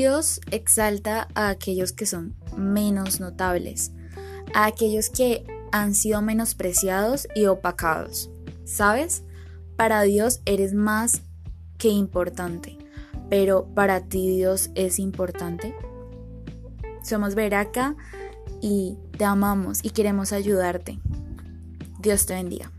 Dios exalta a aquellos que son menos notables, a aquellos que han sido menospreciados y opacados. ¿Sabes? Para Dios eres más que importante, pero para ti Dios es importante. Somos Veraca y te amamos y queremos ayudarte. Dios te bendiga.